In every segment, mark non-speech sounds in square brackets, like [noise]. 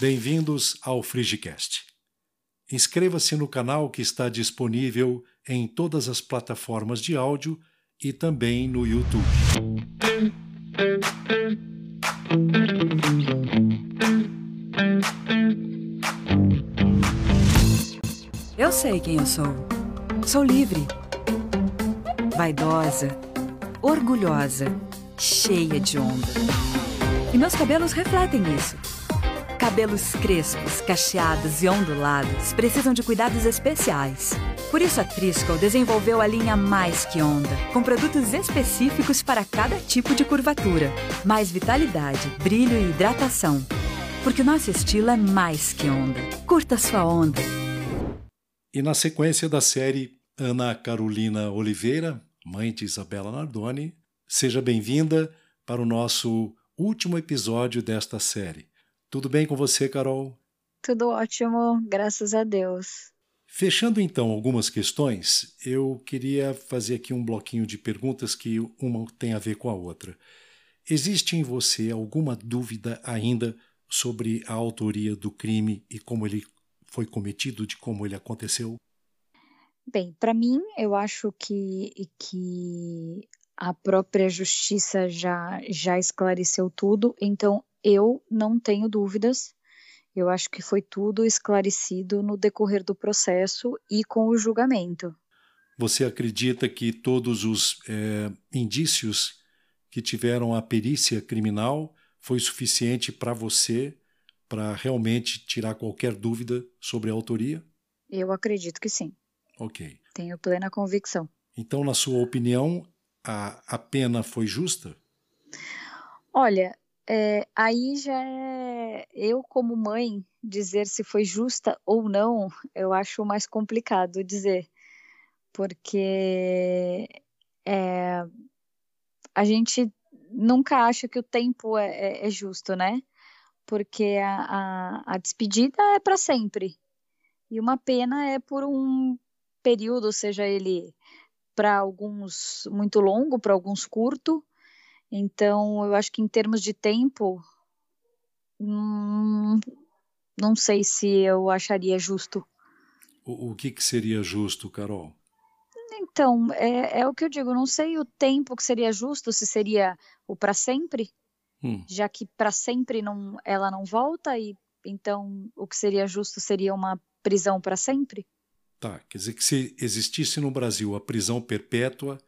Bem-vindos ao Frigicast. Inscreva-se no canal que está disponível em todas as plataformas de áudio e também no YouTube. Eu sei quem eu sou. Sou livre, vaidosa, orgulhosa, cheia de onda. E meus cabelos refletem isso. Cabelos crespos, cacheados e ondulados precisam de cuidados especiais. Por isso a Trisco desenvolveu a linha Mais Que Onda, com produtos específicos para cada tipo de curvatura. Mais vitalidade, brilho e hidratação. Porque o nosso estilo é mais que onda. Curta sua onda. E na sequência da série Ana Carolina Oliveira, mãe de Isabela Nardoni, seja bem-vinda para o nosso último episódio desta série. Tudo bem com você, Carol? Tudo ótimo, graças a Deus. Fechando então algumas questões, eu queria fazer aqui um bloquinho de perguntas que uma tem a ver com a outra. Existe em você alguma dúvida ainda sobre a autoria do crime e como ele foi cometido, de como ele aconteceu? Bem, para mim, eu acho que, que a própria justiça já, já esclareceu tudo, então eu não tenho dúvidas. Eu acho que foi tudo esclarecido no decorrer do processo e com o julgamento. Você acredita que todos os é, indícios que tiveram a perícia criminal foi suficiente para você para realmente tirar qualquer dúvida sobre a autoria? Eu acredito que sim. Ok. Tenho plena convicção. Então, na sua opinião, a, a pena foi justa? Olha, é, aí já é eu, como mãe, dizer se foi justa ou não, eu acho mais complicado dizer, porque é, a gente nunca acha que o tempo é, é, é justo, né? Porque a, a, a despedida é para sempre e uma pena é por um período, seja ele para alguns muito longo, para alguns curto, então, eu acho que em termos de tempo, hum, não sei se eu acharia justo. O, o que, que seria justo, Carol? Então, é, é, o que eu digo, não sei o tempo que seria justo, se seria o para sempre, hum. já que para sempre não, ela não volta, e então o que seria justo seria uma prisão para sempre? Tá, quer dizer que se existisse no Brasil a prisão perpétua,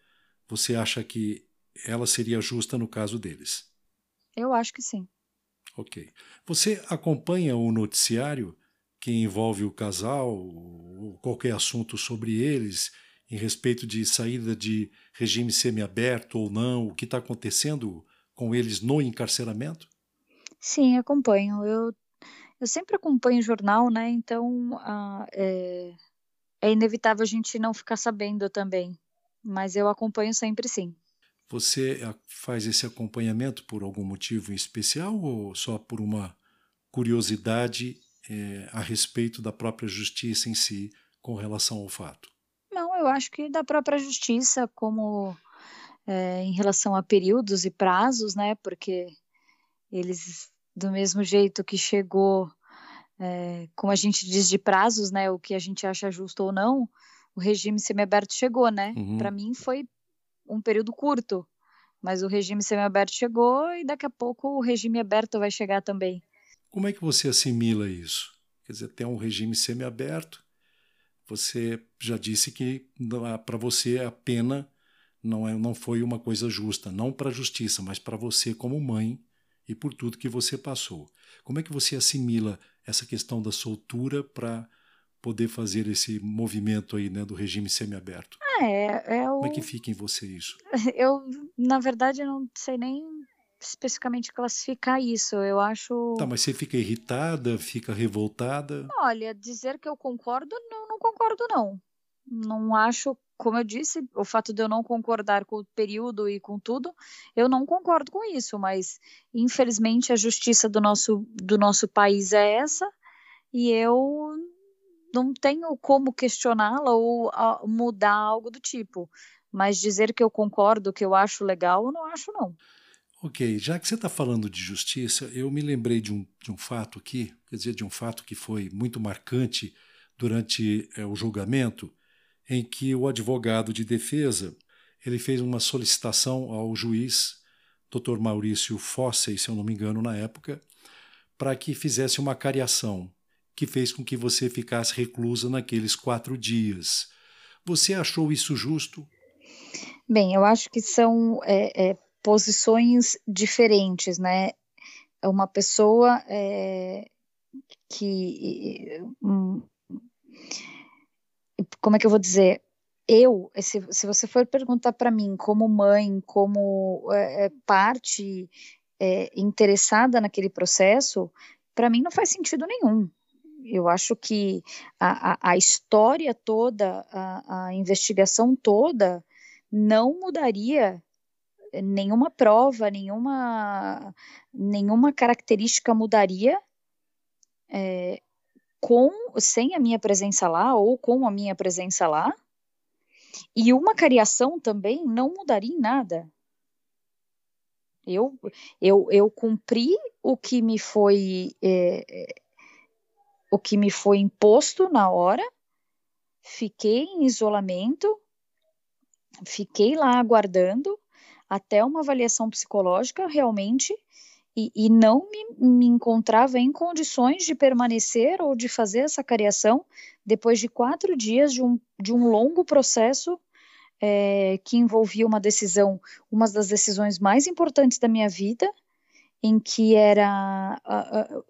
você acha que ela seria justa no caso deles. Eu acho que sim. Ok. Você acompanha o noticiário que envolve o casal, ou qualquer assunto sobre eles, em respeito de saída de regime semiaberto ou não, o que está acontecendo com eles no encarceramento? Sim, acompanho. Eu, eu sempre acompanho o jornal, né? Então ah, é, é inevitável a gente não ficar sabendo também. Mas eu acompanho sempre sim. Você faz esse acompanhamento por algum motivo especial ou só por uma curiosidade é, a respeito da própria justiça em si com relação ao fato? Não, eu acho que da própria justiça, como é, em relação a períodos e prazos, né? Porque eles, do mesmo jeito que chegou, é, como a gente diz de prazos, né? O que a gente acha justo ou não, o regime semiaberto chegou, né? Uhum. Para mim foi um período curto, mas o regime semiaberto chegou e daqui a pouco o regime aberto vai chegar também. Como é que você assimila isso? Quer dizer, tem um regime semiaberto, você já disse que para você a pena não, é, não foi uma coisa justa, não para a justiça, mas para você como mãe e por tudo que você passou. Como é que você assimila essa questão da soltura para poder fazer esse movimento aí, né, do regime semiaberto? É, é o... Como é que fica em você isso? [laughs] Eu, na verdade, não sei nem especificamente classificar isso. Eu acho. Tá, mas você fica irritada, fica revoltada? Olha, dizer que eu concordo, não, não concordo, não. Não acho, como eu disse, o fato de eu não concordar com o período e com tudo, eu não concordo com isso, mas infelizmente a justiça do nosso, do nosso país é essa, e eu não tenho como questioná-la ou a, mudar algo do tipo. Mas dizer que eu concordo, que eu acho legal, eu não acho, não. Ok, já que você está falando de justiça, eu me lembrei de um, de um fato aqui, quer dizer, de um fato que foi muito marcante durante é, o julgamento, em que o advogado de defesa ele fez uma solicitação ao juiz, Dr. Maurício Fossey, se eu não me engano, na época, para que fizesse uma cariação, que fez com que você ficasse reclusa naqueles quatro dias. Você achou isso justo? Bem, eu acho que são é, é, posições diferentes, né? Uma pessoa é, que. Hum, como é que eu vou dizer? Eu, se, se você for perguntar para mim, como mãe, como é, é parte é, interessada naquele processo, para mim não faz sentido nenhum. Eu acho que a, a, a história toda, a, a investigação toda, não mudaria nenhuma prova, nenhuma, nenhuma característica mudaria é, com sem a minha presença lá ou com a minha presença lá. E uma cariação também não mudaria em nada. Eu, eu, eu cumpri o que me foi é, o que me foi imposto na hora, fiquei em isolamento, fiquei lá aguardando até uma avaliação psicológica realmente e, e não me, me, encontrava em condições de permanecer ou de fazer essa cariação depois de quatro dias de um, de um longo processo é, que envolvia uma decisão, uma das decisões mais importantes da minha vida, em que era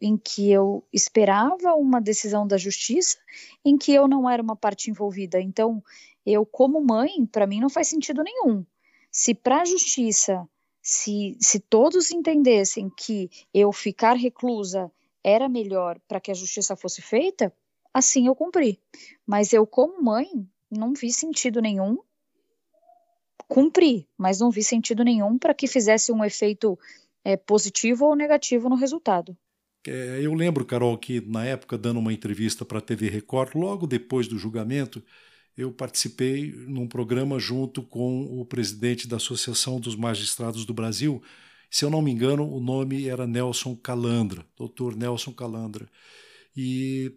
em que eu esperava uma decisão da justiça, em que eu não era uma parte envolvida. Então, eu como mãe, para mim não faz sentido nenhum se para a justiça, se, se todos entendessem que eu ficar reclusa era melhor para que a justiça fosse feita, assim eu cumpri. Mas eu, como mãe, não vi sentido nenhum. Cumpri, mas não vi sentido nenhum para que fizesse um efeito é, positivo ou negativo no resultado. É, eu lembro, Carol, que na época, dando uma entrevista para a TV Record, logo depois do julgamento, eu participei num programa junto com o presidente da Associação dos Magistrados do Brasil. Se eu não me engano, o nome era Nelson Calandra, doutor Nelson Calandra. E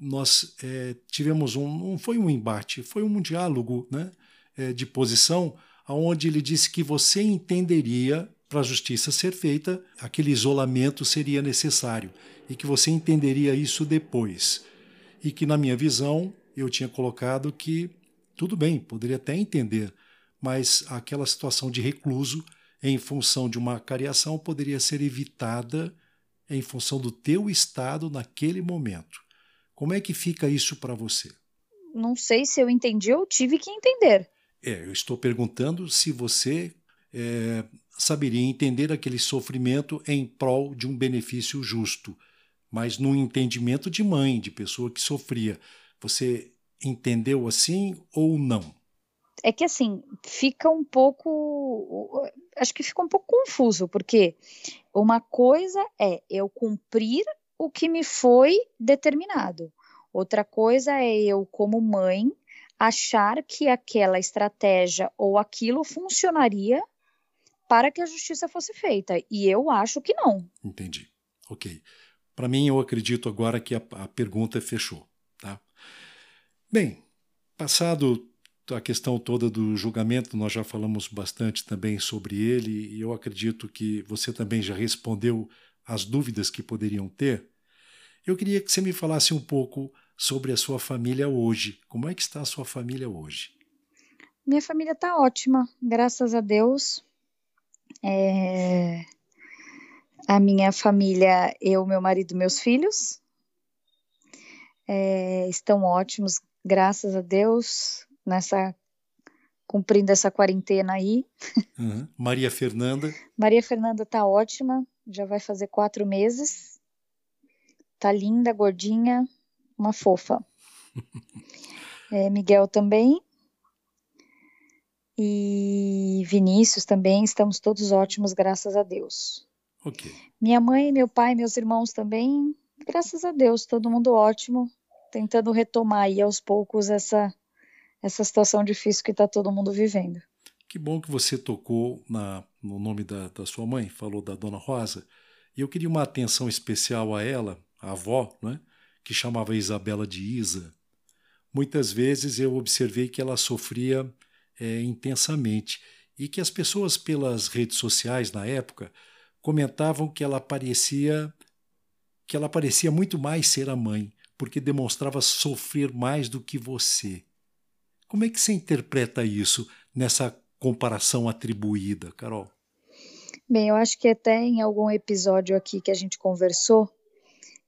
nós é, tivemos um, não foi um embate, foi um diálogo né, é, de posição, onde ele disse que você entenderia para a justiça ser feita, aquele isolamento seria necessário e que você entenderia isso depois. E que, na minha visão, eu tinha colocado que tudo bem, poderia até entender, mas aquela situação de recluso em função de uma cariação poderia ser evitada em função do teu estado naquele momento. Como é que fica isso para você? Não sei se eu entendi ou tive que entender. É, eu estou perguntando se você é, saberia entender aquele sofrimento em prol de um benefício justo, mas num entendimento de mãe, de pessoa que sofria. Você entendeu assim ou não? É que assim, fica um pouco. Acho que fica um pouco confuso, porque uma coisa é eu cumprir o que me foi determinado. Outra coisa é eu, como mãe, achar que aquela estratégia ou aquilo funcionaria para que a justiça fosse feita. E eu acho que não. Entendi. Ok. Para mim, eu acredito agora que a, a pergunta fechou. Tá? Bem, passado a questão toda do julgamento, nós já falamos bastante também sobre ele e eu acredito que você também já respondeu as dúvidas que poderiam ter. Eu queria que você me falasse um pouco sobre a sua família hoje. Como é que está a sua família hoje? Minha família está ótima, graças a Deus. É... A minha família, eu, meu marido, meus filhos, é... estão ótimos, graças a Deus, nessa cumprindo essa quarentena aí. Uhum. Maria Fernanda. Maria Fernanda tá ótima, já vai fazer quatro meses. Tá linda, gordinha, uma fofa. [laughs] é, Miguel também. E Vinícius também, estamos todos ótimos, graças a Deus. Ok. Minha mãe, meu pai, meus irmãos também, graças a Deus, todo mundo ótimo tentando retomar aí aos poucos essa, essa situação difícil que está todo mundo vivendo. Que bom que você tocou na, no nome da, da sua mãe, falou da Dona Rosa, e eu queria uma atenção especial a ela, a avó, né, que chamava Isabela de Isa. Muitas vezes eu observei que ela sofria é, intensamente e que as pessoas pelas redes sociais na época comentavam que ela parecia que ela parecia muito mais ser a mãe, porque demonstrava sofrer mais do que você. Como é que você interpreta isso nessa comparação atribuída, Carol? Bem, eu acho que até em algum episódio aqui que a gente conversou,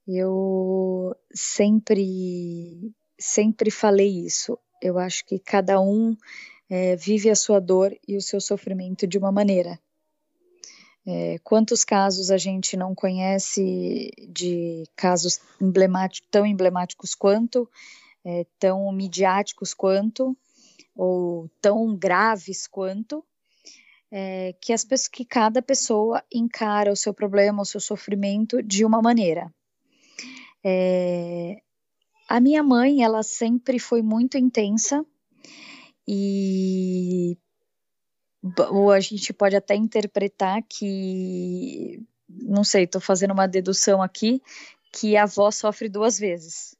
eu sempre sempre falei isso. Eu acho que cada um é, vive a sua dor e o seu sofrimento de uma maneira. É, quantos casos a gente não conhece de casos emblemáticos, tão emblemáticos quanto, é, tão midiáticos quanto, ou tão graves quanto, é, que, as, que cada pessoa encara o seu problema, o seu sofrimento de uma maneira. É, a minha mãe, ela sempre foi muito intensa e ou a gente pode até interpretar que, não sei, estou fazendo uma dedução aqui, que a avó sofre duas vezes.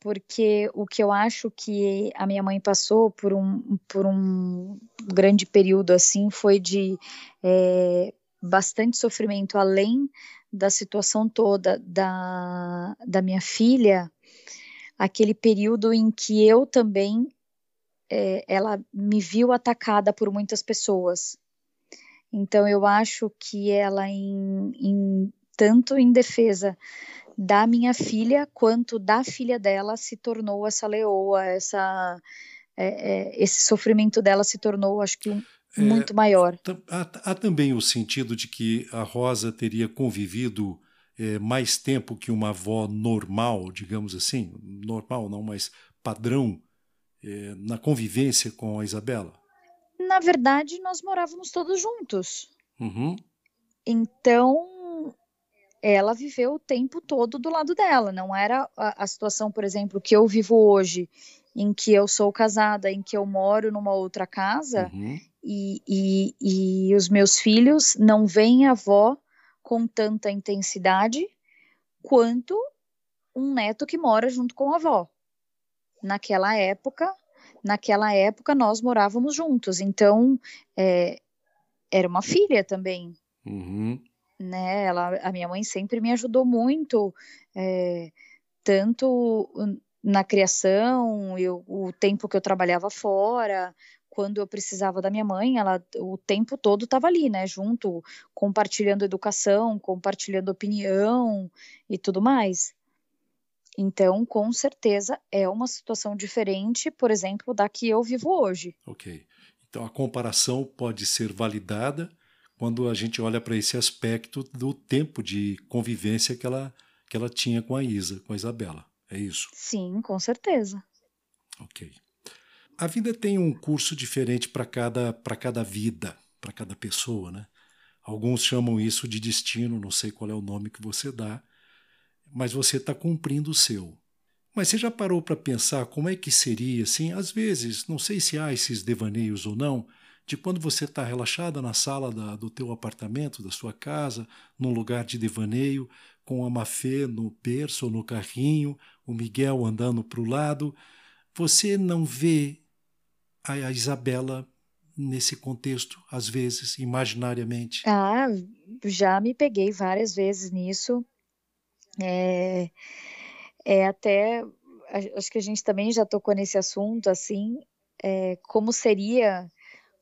Porque o que eu acho que a minha mãe passou por um, por um grande período assim foi de é, bastante sofrimento, além da situação toda da, da minha filha, aquele período em que eu também é, ela me viu atacada por muitas pessoas. Então eu acho que ela, em, em, tanto em defesa da minha filha quanto da filha dela, se tornou essa leoa, essa, é, é, esse sofrimento dela se tornou, acho que, é, muito maior. Há, há, também o sentido de que a Rosa teria convivido é, mais tempo que uma avó normal, digamos assim, normal não, mas padrão é, na convivência com a Isabela? Na verdade, nós morávamos todos juntos. Uhum. Então, ela viveu o tempo todo do lado dela. Não era a, a, situação, por exemplo, que eu vivo hoje, em que eu sou casada, em que eu moro numa outra casa uhum. e, e, e os meus filhos não veem a avó com tanta intensidade quanto um neto que mora junto com a avó naquela época, naquela época nós morávamos juntos, então é, era uma filha também. Uhum. Né? Ela, a minha mãe sempre me ajudou muito, é, tanto na criação, eu, o tempo que eu trabalhava fora, quando eu precisava da minha mãe, ela o tempo todo estava ali, né, junto, compartilhando educação, compartilhando opinião e tudo mais. Então, com certeza, é uma situação diferente, por exemplo, da que eu vivo hoje. Ok. Então, a comparação pode ser validada quando a gente olha para esse aspecto do tempo de convivência que ela, que ela tinha com a Isa, com a Isabela. É isso? Sim, com certeza. Ok. A vida tem um curso diferente para cada, cada vida, para cada pessoa, né? Alguns chamam isso de destino, não sei qual é o nome que você dá, mas você está cumprindo o seu. Mas você já parou para pensar como é que seria, assim, às vezes, não sei se há esses devaneios ou não, de quando você está relaxada na sala da, do teu apartamento, da sua casa, num lugar de devaneio, com a Mafê no berço ou no carrinho, o Miguel andando para o lado, você não vê a, a Isabela nesse contexto, às vezes, imaginariamente? Ah, já me peguei várias vezes nisso. É, é até, acho que a gente também já tocou nesse assunto, assim, é, como seria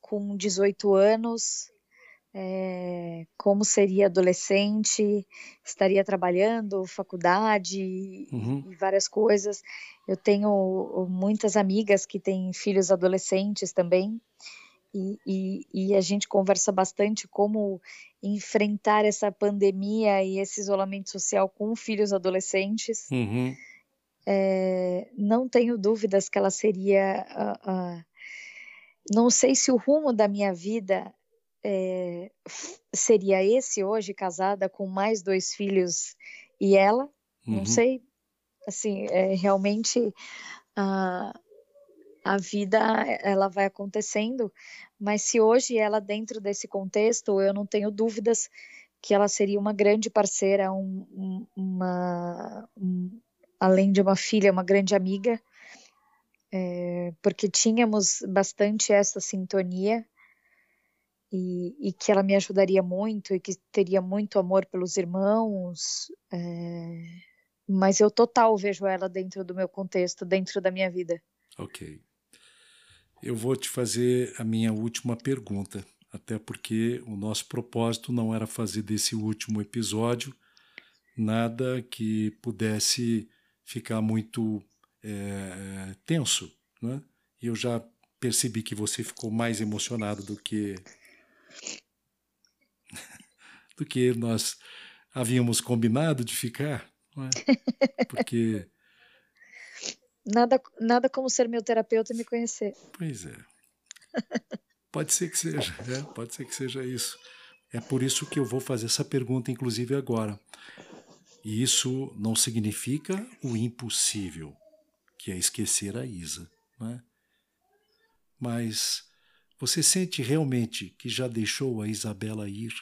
com 18 anos, é, como seria adolescente, estaria trabalhando, faculdade uhum. e várias coisas. Eu tenho muitas amigas que têm filhos adolescentes também, e, e, e, a gente conversa bastante como enfrentar essa pandemia e esse isolamento social com filhos adolescentes. Uhum. É, não tenho dúvidas que ela seria. Uh, uh, não sei se o rumo da minha vida é, seria esse hoje, casada com mais dois filhos e ela. Uhum. Não sei. Assim, é, realmente. Uh, a vida ela vai acontecendo, Mas se hoje ela dentro desse contexto, eu não tenho dúvidas que ela seria uma grande parceira, um, uma, um, além de uma filha, uma grande amiga, é, porque tínhamos bastante essa sintonia e, e, que ela me ajudaria muito e que teria muito amor pelos irmãos. É, mas eu total vejo ela dentro do meu contexto, dentro da minha vida. Ok. Eu vou te fazer a minha última pergunta, até porque o nosso propósito não era fazer desse último episódio nada que pudesse ficar muito é, tenso, né? E eu já percebi que você ficou mais emocionado do que [laughs] do que nós havíamos combinado de ficar, é? [laughs] porque nada nada como ser meu terapeuta e me conhecer. Pois é. Pode ser que seja, é, pode ser que seja isso. É por isso que eu vou fazer essa pergunta, inclusive agora. E isso não significa o impossível, que é esquecer a Isa. Né? Mas você sente realmente que já deixou a Isabela ir?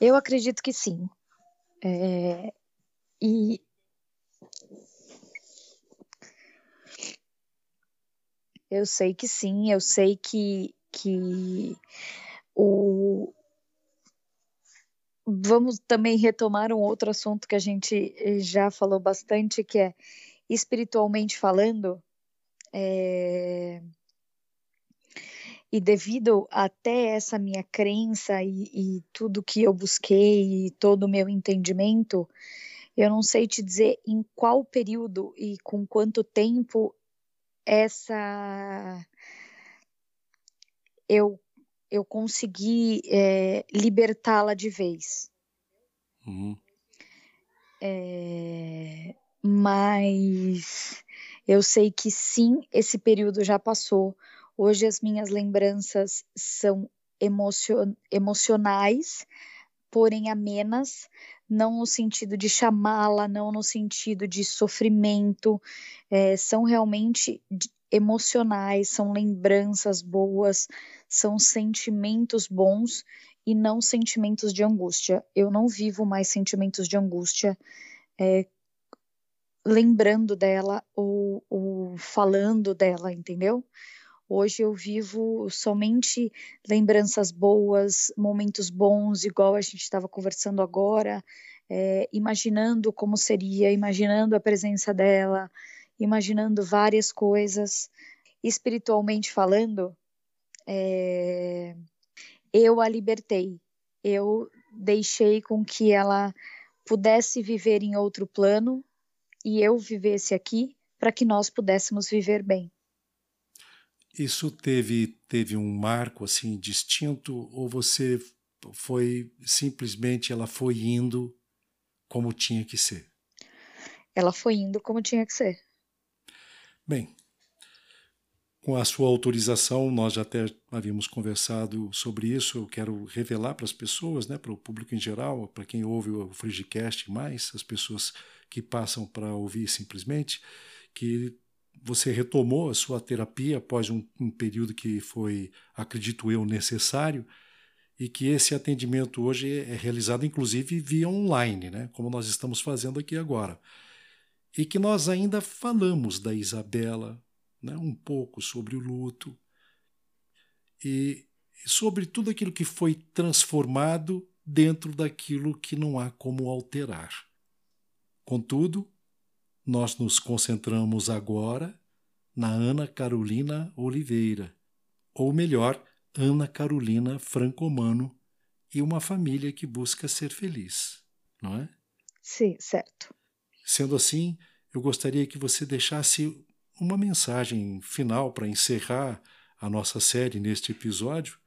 Eu acredito que sim. É, e eu sei que sim, eu sei que que o vamos também retomar um outro assunto que a gente eh, já falou bastante, que é espiritualmente falando, é... e devido até essa minha crença e, e tudo que eu busquei e todo o meu entendimento, eu não sei te dizer em qual período e com quanto tempo essa eu eu consegui é, libertá-la de vez. Uhum. É, mas eu sei que sim, esse período já passou. Hoje as minhas lembranças são emocion emocionais, porém amenas, não no sentido de chamá-la, não no sentido de sofrimento, é, são realmente emocionais, são lembranças boas, são sentimentos bons e não sentimentos de angústia. Eu não vivo mais sentimentos de angústia é, lembrando dela ou, ou falando dela, entendeu? Hoje eu vivo somente lembranças boas, momentos bons, igual a gente estava conversando agora, é, imaginando como seria, imaginando a presença dela, imaginando várias coisas. Espiritualmente falando, é, eu a libertei, eu deixei com que ela pudesse viver em outro plano e eu vivesse aqui para que nós pudéssemos viver bem. Isso teve teve um marco assim distinto ou você foi simplesmente ela foi indo como tinha que ser? Ela foi indo como tinha que ser. Bem, com a sua autorização, nós já até havíamos conversado sobre isso. Eu quero revelar para as pessoas, né, para o público em geral, para quem ouve o Frigicast mais, as pessoas que passam para ouvir simplesmente, que você retomou a sua terapia após um, um período que foi, acredito eu, necessário e que esse atendimento hoje é realizado inclusive via online, né, como nós estamos fazendo aqui agora. E que nós ainda falamos da Isabela, né, um pouco sobre o luto e sobre tudo aquilo que foi transformado dentro daquilo que não há como alterar. Contudo, nós nos concentramos agora na Ana Carolina Oliveira, ou melhor, Ana Carolina Francomano e uma família que busca ser feliz, não é? Sim, certo. Sendo assim, eu gostaria que você deixasse uma mensagem final para encerrar a nossa série neste episódio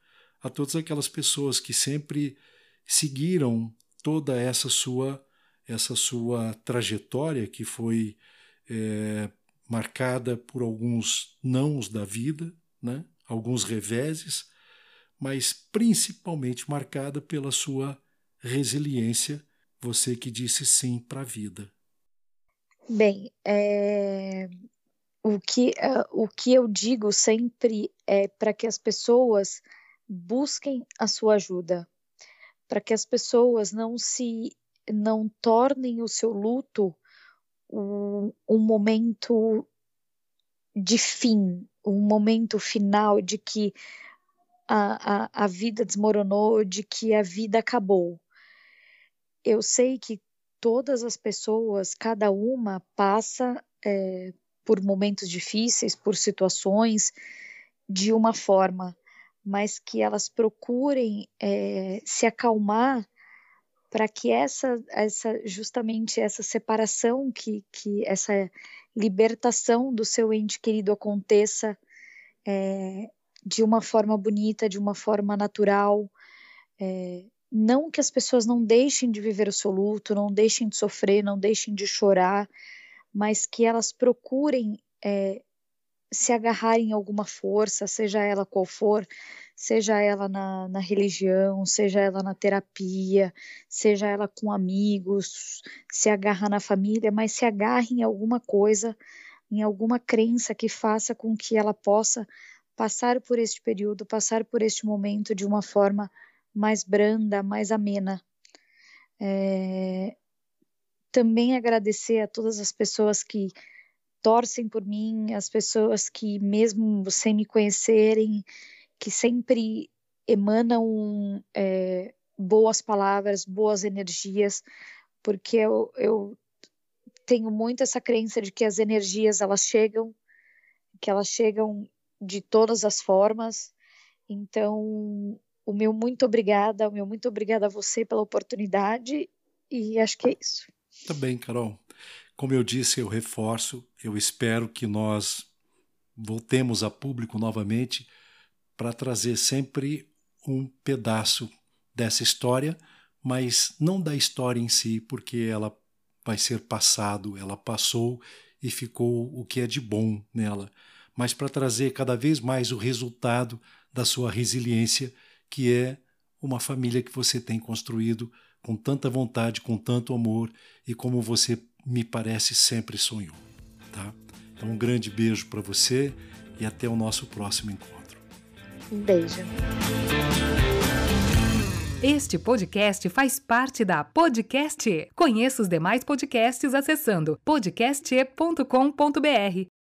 a todas aquelas pessoas que sempre seguiram toda essa sua essa sua trajetória que foi é, marcada por alguns nãos da vida, né? alguns reveses, mas principalmente marcada pela sua resiliência, você que disse sim para a vida. Bem, é... o, que, uh, o que eu digo sempre é para que as pessoas busquem a sua ajuda, para que as pessoas não se não tornem o seu luto um, um momento de fim, um momento final de que a, a, a vida desmoronou, de que a vida acabou. Eu sei que todas as pessoas, cada uma passa é, por momentos difíceis, por situações de uma forma, mas que elas procurem é, se acalmar para que essa, essa justamente essa separação que, que essa libertação do seu ente querido aconteça é, de uma forma bonita, de uma forma natural. É, não que as pessoas não deixem de viver o seu luto, não deixem de sofrer, não deixem de chorar, mas que elas procurem é, se agarrar em alguma força, seja ela qual for, seja ela na, na religião, seja ela na terapia, seja ela com amigos, se agarra na família, mas se agarre em alguma coisa, em alguma crença que faça com que ela possa passar por este período, passar por este momento de uma forma mais branda, mais amena. É... Também agradecer a todas as pessoas que torcem por mim, as pessoas que, mesmo sem me conhecerem, que sempre emanam é, boas palavras, boas energias, porque eu, eu tenho muito essa crença de que as energias elas chegam, que elas chegam de todas as formas. Então, o meu muito obrigada, o meu muito obrigada a você pela oportunidade e acho que é isso. Tá bem, Carol. Como eu disse, eu reforço, eu espero que nós voltemos a público novamente para trazer sempre um pedaço dessa história, mas não da história em si, porque ela vai ser passado, ela passou e ficou o que é de bom nela, mas para trazer cada vez mais o resultado da sua resiliência, que é uma família que você tem construído com tanta vontade, com tanto amor e como você me parece sempre sonhou, tá? Então um grande beijo para você e até o nosso próximo encontro. Um beijo. Este podcast faz parte da Podcast. Conheça os demais podcasts acessando podcast.com.br.